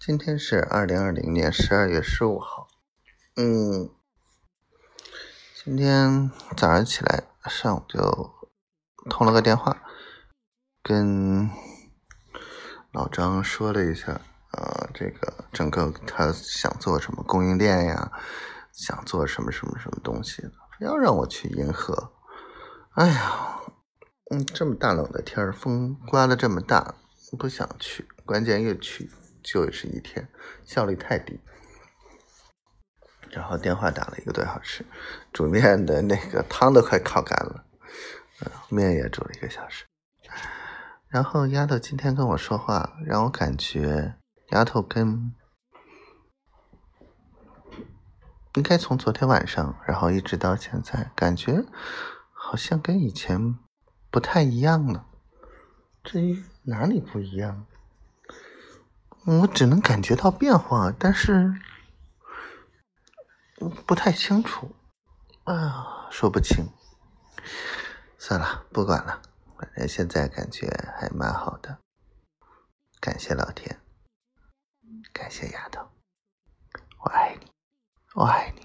今天是二零二零年十二月十五号。嗯，今天早上起来，上午就通了个电话，跟老张说了一下，呃，这个整个他想做什么供应链呀，想做什么什么什么东西，非要让我去银河。哎呀，嗯，这么大冷的天儿，风刮的这么大，不想去，关键又去。就是一天，效率太低。然后电话打了一个多小时，煮面的那个汤都快烤干了，嗯面也煮了一个小时。然后丫头今天跟我说话，让我感觉丫头跟应该从昨天晚上，然后一直到现在，感觉好像跟以前不太一样了。至于哪里不一样？我只能感觉到变化，但是不太清楚，啊，说不清。算了，不管了，反正现在感觉还蛮好的。感谢老天，感谢丫头，我爱你，我爱你。